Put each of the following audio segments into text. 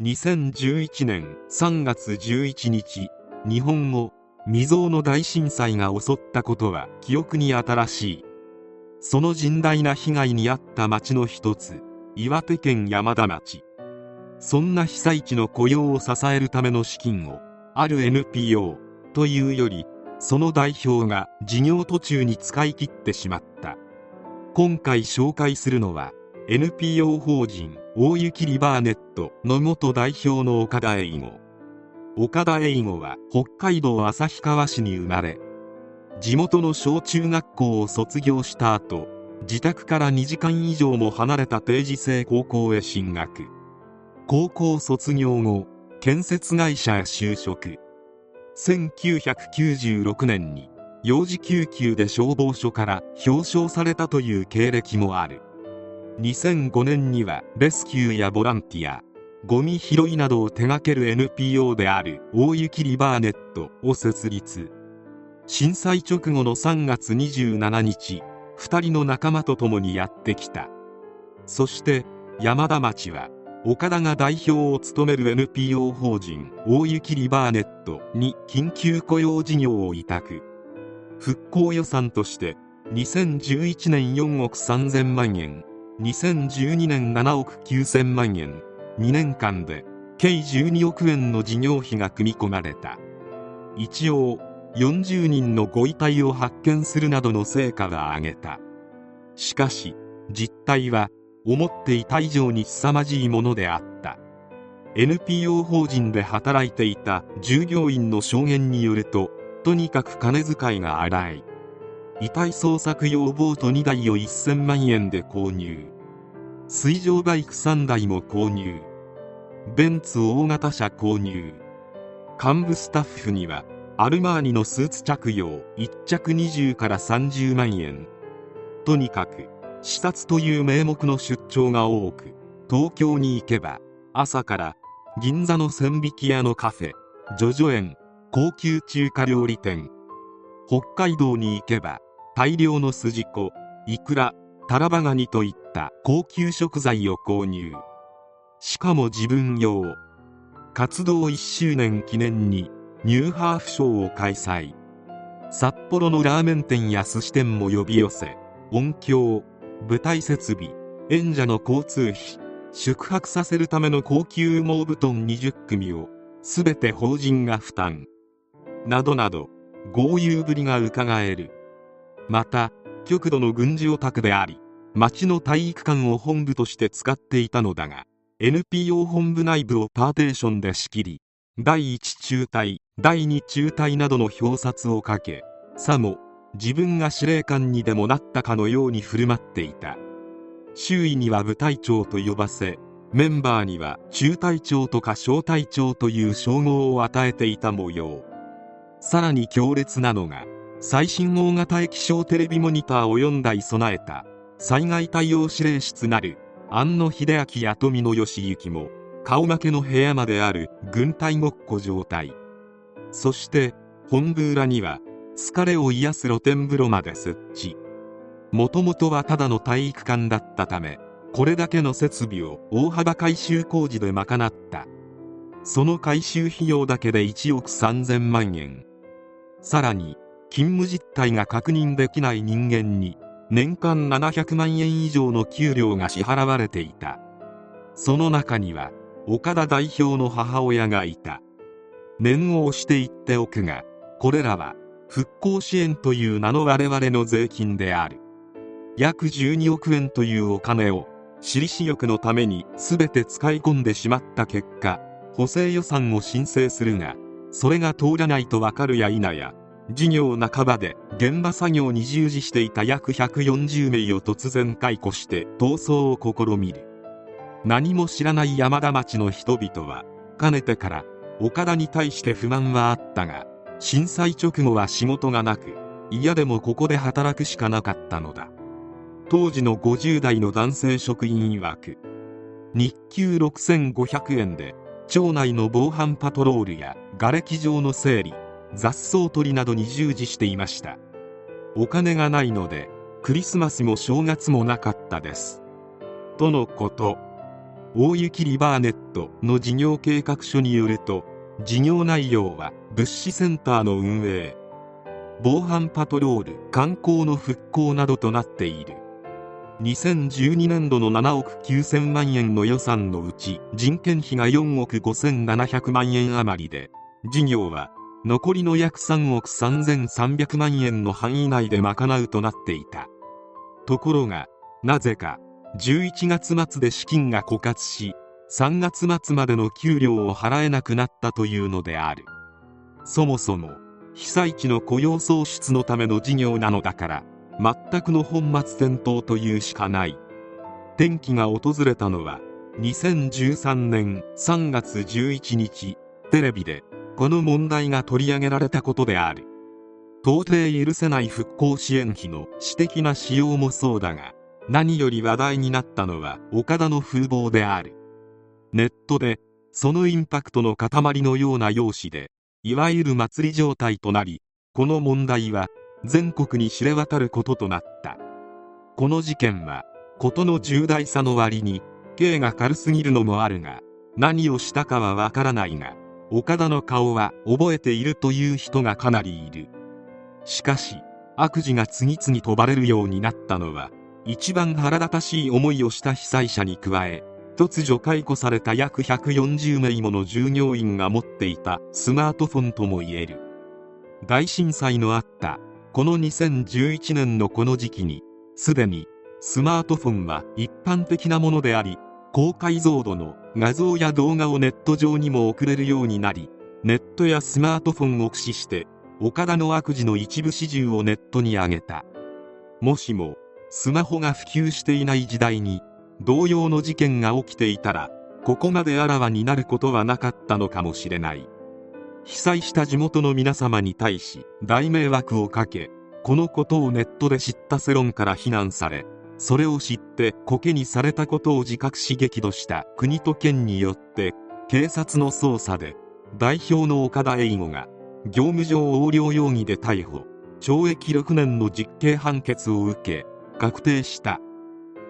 2011年3月11日日本語未曾有の大震災が襲ったことは記憶に新しい。その甚大な被害に遭った町の一つ岩手県山田町。そんな被災地の雇用を支えるための資金をある NPO というよりその代表が事業途中に使い切ってしまった。今回紹介するのは NPO 法人大雪リバーネットの元代表の岡田英吾。岡田英吾は北海道旭川市に生まれ地元の小中学校を卒業した後自宅から2時間以上も離れた定時制高校へ進学。高校卒業後建設会社へ就職。1996年に幼児救急で消防署から表彰されたという経歴もある。2005年にはレスキューやボランティアゴミ拾いなどを手掛ける NPO である大雪リバーネットを設立。震災直後の3月27日2人の仲間と共にやってきた。そして山田町は岡田が代表を務める NPO 法人大雪リバーネットに緊急雇用事業を委託。復興予算として2011年4億3000万円。2012年7億9000万円。2年間で計12億円の事業費が組み込まれた。一応40人のご遺体を発見するなどの成果は挙げた。しかし実態は思っていた以上に凄まじいものであった。NPO 法人で働いていた従業員の証言によるととにかく金遣いが荒い。遺体捜索用ボート2台を1000万円で購入。水上バイク3台も購入。ベンツ大型車購入。幹部スタッフにはアルマーニのスーツ着用1着20から30万円。とにかく視察という名目の出張が多く東京に行けば朝から銀座の千匹屋のカフェジョジョ園高級中華料理店北海道に行けば大量の筋子イクラタラバガニといった高級食材を購入。しかも自分用。活動1周年記念にニューハーフショーを開催。札幌のラーメン店や寿司店も呼び寄せ音響舞台設備演者の交通費宿泊させるための高級羽毛布団20組を全て法人が負担。などなど豪遊ぶりがうかがえる。また極度の軍事オタクであり町の体育館を本部として使っていたのだが NPO 本部内部をパーテーションで仕切り第1中隊第2中隊などの表札をかけさも自分が司令官にでもなったかのように振る舞っていた。周囲には部隊長と呼ばせメンバーには中隊長とか小隊長という称号を与えていた模様。さらに強烈なのが最新大型液晶テレビモニターを4台備えた災害対応指令室なる庵野秀明や富野義行も顔負けの部屋まである軍隊ごっこ状態そして本部裏には疲れを癒す露天風呂まで設置もともとはただの体育館だったためこれだけの設備を大幅改修工事で賄ったその改修費用だけで1億3000万円さらに勤務実態が確認できない人間に年間700万円以上の給料が支払われていた。その中には岡田代表の母親がいた。念を押して言っておくがこれらは復興支援という名の我々の税金である。約12億円というお金を私利私欲のために全て使い込んでしまった結果補正予算を申請するがそれが通らないとわかるや否や事業半ばで現場作業に従事していた約140名を突然解雇して逃走を試みる。何も知らない山田町の人々はかねてから岡田に対して不満はあったが震災直後は仕事がなく嫌でもここで働くしかなかったのだ。当時の50代の男性職員曰く日給6500円で町内の防犯パトロールや瓦礫場の整理雑草取りなどに従事していました。お金がないのでクリスマスも正月もなかったです。とのこと。大雪リバーネットの事業計画書によると事業内容は物資センターの運営防犯パトロール観光の復興などとなっている。2012年度の7億9000万円の予算のうち人件費が4億5700万円余りで事業は残りの約3億3300万円の範囲内で賄うとなっていた。ところがなぜか11月末で資金が枯渇し3月末までの給料を払えなくなったというのである。そもそも被災地の雇用創出のための事業なのだから全くの本末転倒というしかない。転機が訪れたのは2013年3月11日テレビでこの問題が取り上げられたことである。到底許せない復興支援費の私的な使用もそうだが何より話題になったのは岡田の風貌である。ネットでそのインパクトの塊のような容姿でいわゆる祭り状態となりこの問題は全国に知れ渡ることとなった。この事件は事の重大さの割に刑が軽すぎるのもあるが何をしたかはわからないが岡田の顔は覚えているという人がかなりいる。しかし悪事が次々とバレるようになったのは一番腹立たしい思いをした被災者に加え突如解雇された約140名もの従業員が持っていたスマートフォンともいえる。大震災のあったこの2011年のこの時期にすでにスマートフォンは一般的なものであり高解像度の画像や動画をネット上にも送れるようになりネットやスマートフォンを駆使して岡田の悪事の一部始終をネットに上げた。もしもスマホが普及していない時代に同様の事件が起きていたらここまであらわになることはなかったのかもしれない。被災した地元の皆様に対し大迷惑をかけこのことをネットで知った世論から非難されそれを知ってコケにされたことを自覚し激怒した。国と県によって警察の捜査で代表の岡田英吾が業務上横領容疑で逮捕。懲役6年の実刑判決を受け確定した。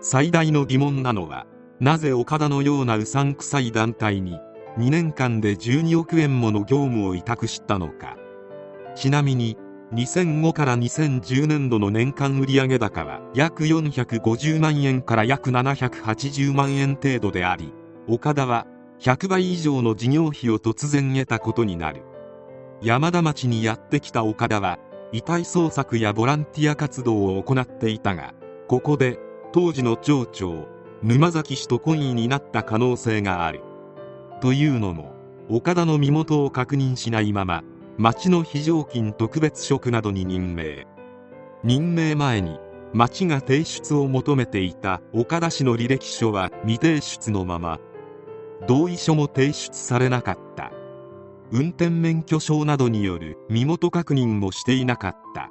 最大の疑問なのはなぜ岡田のようなうさんくさい団体に2年間で12億円もの業務を委託したのか。ちなみに2005から2010年度の年間売上高は約450万円から約780万円程度であり岡田は100倍以上の事業費を突然得たことになる。山田町にやってきた岡田は遺体捜索やボランティア活動を行っていたがここで当時の町長沼崎氏と懇意になった可能性がある。というのも岡田の身元を確認しないまま町の非常勤特別職などに任命。任命前に町が提出を求めていた岡田氏の履歴書は未提出のまま同意書も提出されなかった。運転免許証などによる身元確認もしていなかった。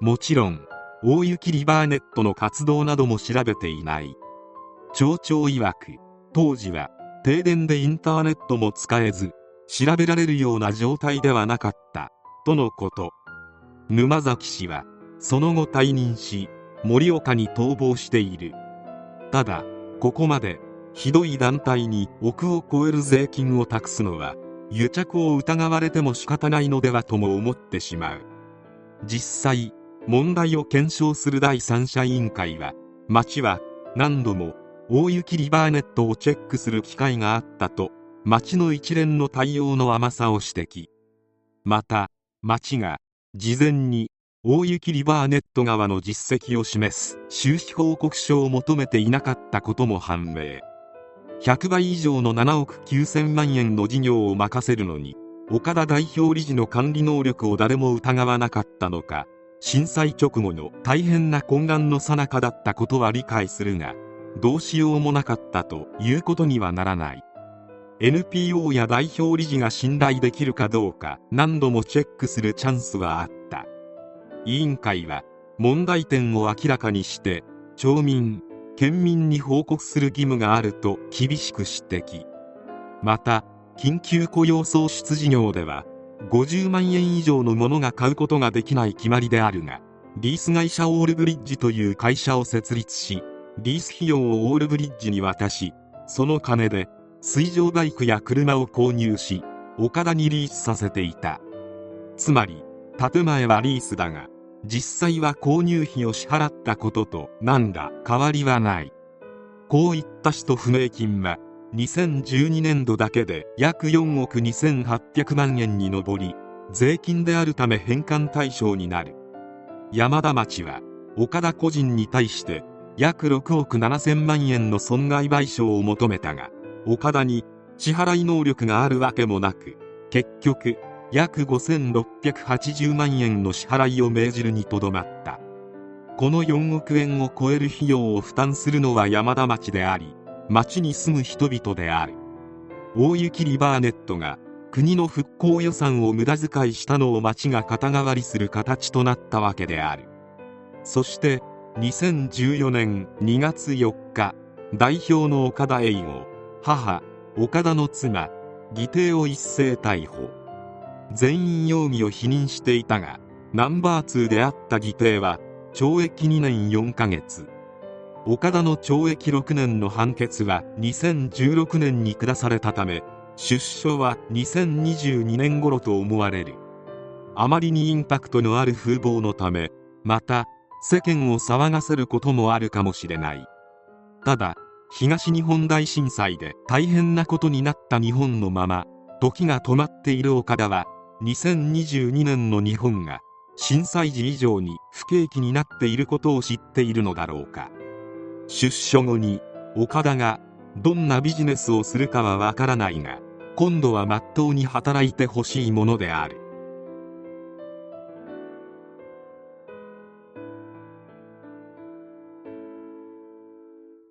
もちろん大雪リバーネットの活動なども調べていない。町長曰く当時は停電でインターネットも使えず調べられるような状態ではなかった。とのこと。沼崎氏はその後退任し盛岡に逃亡している。ただここまでひどい団体に億を超える税金を託すのは癒着を疑われても仕方ないのではとも思ってしまう。実際問題を検証する第三者委員会は町は何度も大雪リバーネットをチェックする機会があったと町の一連の対応の甘さを指摘。また町が事前に大雪リバーネット側の実績を示す収支報告書を求めていなかったことも判明。100倍以上の7億9000万円の事業を任せるのに岡田代表理事の管理能力を誰も疑わなかったのか震災直後の大変な混乱の最中だったことは理解するがどうしようもなかったということにはならない。NPO や代表理事が信頼できるかどうか何度もチェックするチャンスはあった。委員会は問題点を明らかにして町民県民に報告する義務があると厳しく指摘。また緊急雇用創出事業では50万円以上のものが買うことができない決まりであるがリース会社オールブリッジという会社を設立しリース費用をオールブリッジに渡しその金で水上バイクや車を購入し岡田にリースさせていた。つまり建前はリースだが実際は購入費を支払ったことと何ら変わりはない。こういった使途不明金は2012年度だけで約4億2800万円に上り税金であるため返還対象になる。山田町は岡田個人に対して約6億7000万円の損害賠償を求めたが岡田に支払い能力があるわけもなく結局約5680万円の支払いを命じるにとどまった。この4億円を超える費用を負担するのは山田町であり町に住む人々である。大雪リバーネットが国の復興予算を無駄遣いしたのを町が肩代わりする形となったわけである。そして2014年2月4日代表の岡田栄吾母岡田の妻義弟を一斉逮捕。全員容疑を否認していたがナンバー2であった義弟は懲役2年4ヶ月。岡田の懲役6年の判決は2016年に下されたため出所は2022年頃と思われる。あまりにインパクトのある風貌のためまた世間を騒がせることもあるかもしれない。ただ東日本大震災で大変なことになった日本のまま時が止まっている岡田は2022年の日本が震災時以上に不景気になっていることを知っているのだろうか。出所後に岡田がどんなビジネスをするかはわからないが今度はまっとうに働いてほしいものである。